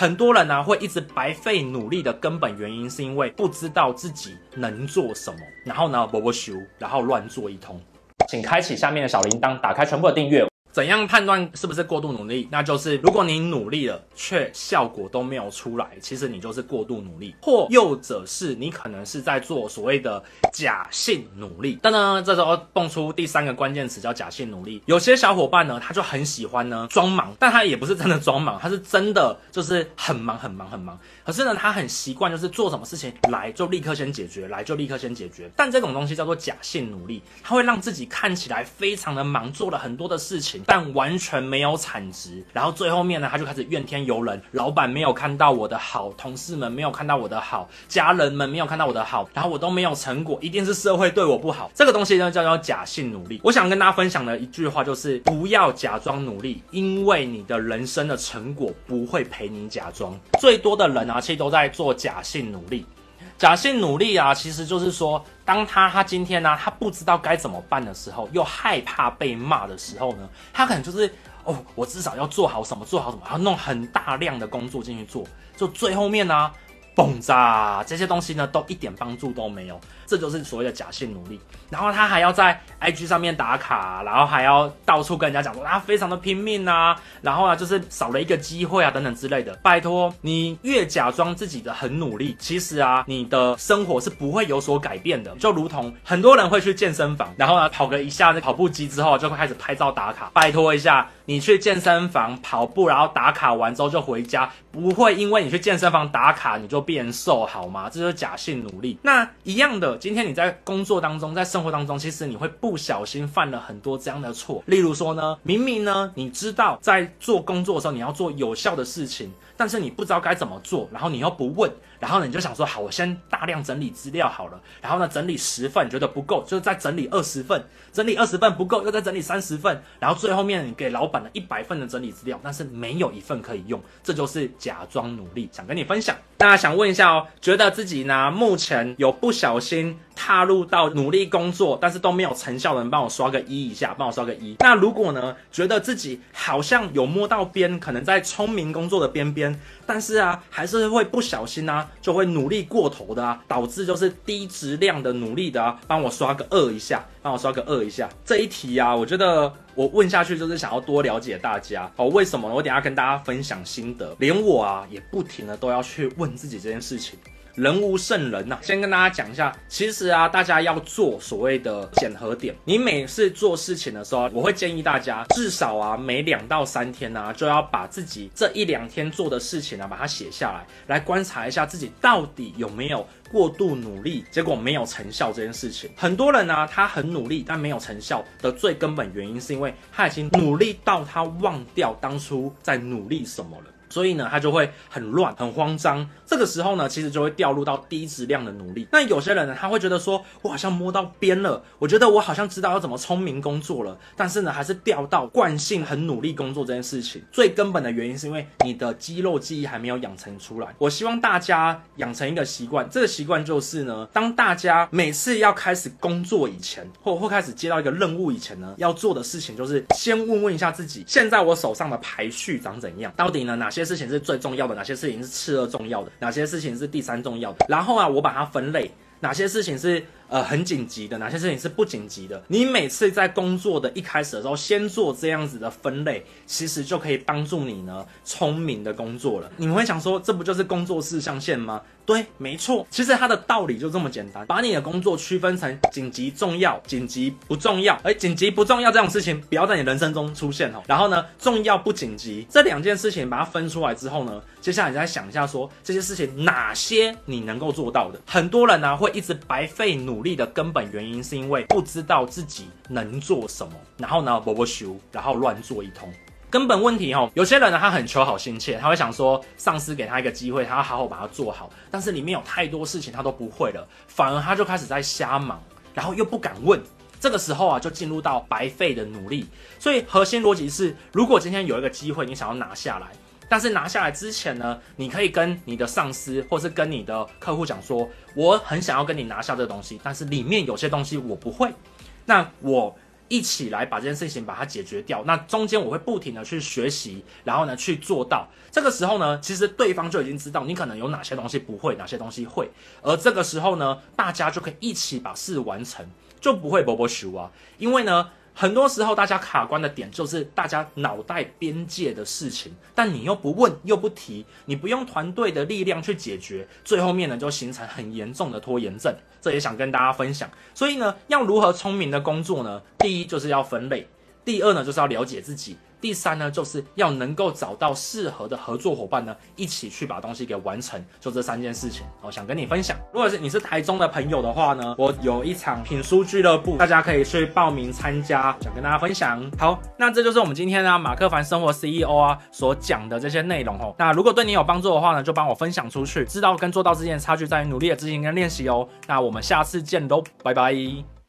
很多人呢、会一直白费努力的根本原因，是因为不知道自己能做什么，然后呢，不不修，然后乱做一通。请开启下面的小铃铛，打开全部的订阅。怎样判断是不是过度努力？那就是如果你努力了，却效果都没有出来，其实你就是过度努力；或又者是你可能是在做所谓的假性努力。但呢，这时候蹦出第三个关键词叫假性努力。有些小伙伴呢，他就很喜欢呢装忙，但他也不是真的装忙，他是真的就是很忙很忙很忙。可是呢，他很习惯就是做什么事情来就立刻先解决，来就立刻先解决。但这种东西叫做假性努力，他会让自己看起来非常的忙，做了很多的事情。但完全没有产值，然后最后面呢，他就开始怨天尤人，老板没有看到我的好，同事们没有看到我的好，家人们没有看到我的好，然后我都没有成果，一定是社会对我不好。这个东西呢，叫做假性努力。我想跟大家分享的一句话就是，不要假装努力，因为你的人生的成果不会陪你假装。最多的人啊，其实都在做假性努力。假性努力啊，其实就是说，当他他今天呢、他不知道该怎么办的时候，又害怕被骂的时候呢，他可能就是哦，我至少要做好什么，做好什么，要弄很大量的工作进去做，就最后面呢、啊。轰炸这些东西呢，都一点帮助都没有，这就是所谓的假性努力。然后他还要在 IG 上面打卡，然后还要到处跟人家讲说他非常的拼命啊，然后啊就是少了一个机会啊等等之类的。拜托，你越假装自己的很努力，其实啊你的生活是不会有所改变的。就如同很多人会去健身房，然后呢跑个一下那跑步机之后，就会开始拍照打卡。拜托一下，你去健身房跑步，然后打卡完之后就回家，不会因为你去健身房打卡你就。变瘦好吗？这就是假性努力。那一样的，今天你在工作当中，在生活当中，其实你会不小心犯了很多这样的错。例如说呢，明明呢，你知道在做工作的时候你要做有效的事情，但是你不知道该怎么做，然后你又不问，然后呢，你就想说，好，我先大量整理资料好了，然后呢，整理十份觉得不够，就是再整理二十份，整理二十份不够，又再整理三十份，然后最后面你给老板的一百份的整理资料，但是没有一份可以用，这就是假装努力。想跟你分享，大家想问一下哦，觉得自己呢目前有不小心踏入到努力工作，但是都没有成效的人，帮我刷个一一下，帮我刷个一。那如果呢，觉得自己好像有摸到边，可能在聪明工作的边边，但是啊，还是会不小心啊，就会努力过头的啊，导致就是低质量的努力的啊，帮我刷个二一下，帮我刷个二一下。这一题啊，我觉得我问下去就是想要多了解大家哦，为什么呢？我等下跟大家分享心得，连我啊也不停的都要去问自己这件事情。人无圣人呐、啊，先跟大家讲一下，其实啊，大家要做所谓的检核点。你每次做事情的时候，我会建议大家至少啊，每两到三天呢、就要把自己这一两天做的事情啊，把它写下来，来观察一下自己到底有没有过度努力，结果没有成效这件事情。很多人呢、他很努力，但没有成效的最根本原因，是因为他已经努力到他忘掉当初在努力什么了。所以呢，他就会很乱、很慌张。这个时候呢，其实就会掉入到低质量的努力。那有些人呢，他会觉得说，我好像摸到边了，我觉得我好像知道要怎么聪明工作了，但是呢，还是掉到惯性很努力工作这件事情。最根本的原因是因为你的肌肉记忆还没有养成出来。我希望大家养成一个习惯，这个习惯就是呢，当大家每次要开始工作以前，或或开始接到一个任务以前呢，要做的事情就是先问问一下自己，现在我手上的排序长怎样？到底呢，哪些？些事情是最重要的？哪些事情是次二重要的？哪些事情是第三重要的？然后啊，我把它分类，哪些事情是呃很紧急的？哪些事情是不紧急的？你每次在工作的一开始的时候，先做这样子的分类，其实就可以帮助你呢聪明的工作了。你们会想说，这不就是工作事项线吗？对，没错，其实它的道理就这么简单，把你的工作区分成紧急、重要、紧急不重要。而，紧急不重要这种事情不要在你人生中出现哦。然后呢，重要不紧急这两件事情把它分出来之后呢，接下来你再想一下说，这些事情哪些你能够做到的？很多人呢、会一直白费努努力的根本原因是因为不知道自己能做什么，然后呢，波波修，然后乱做一通。根本问题哦，有些人呢，他很求好心切，他会想说，上司给他一个机会，他要好好把它做好。但是里面有太多事情他都不会了，反而他就开始在瞎忙，然后又不敢问。这个时候啊，就进入到白费的努力。所以核心逻辑是，如果今天有一个机会，你想要拿下来，但是拿下来之前呢，你可以跟你的上司或是跟你的客户讲说，我很想要跟你拿下这个东西，但是里面有些东西我不会，那我。一起来把这件事情把它解决掉。那中间我会不停的去学习，然后呢去做到。这个时候呢，其实对方就已经知道你可能有哪些东西不会，哪些东西会。而这个时候呢，大家就可以一起把事完成，就不会波波咻啊。因为呢。很多时候，大家卡关的点就是大家脑袋边界的事情，但你又不问又不提，你不用团队的力量去解决，最后面呢就形成很严重的拖延症。这也想跟大家分享。所以呢，要如何聪明的工作呢？第一就是要分类，第二呢就是要了解自己。第三呢，就是要能够找到适合的合作伙伴呢，一起去把东西给完成。就这三件事情，我想跟你分享。如果是你是台中的朋友的话呢，我有一场品书俱乐部，大家可以去报名参加，想跟大家分享。好，那这就是我们今天呢马克凡生活 CEO 啊所讲的这些内容哦。那如果对你有帮助的话呢，就帮我分享出去。知道跟做到之间的差距在于努力的执行跟练习哦。那我们下次见喽，拜拜。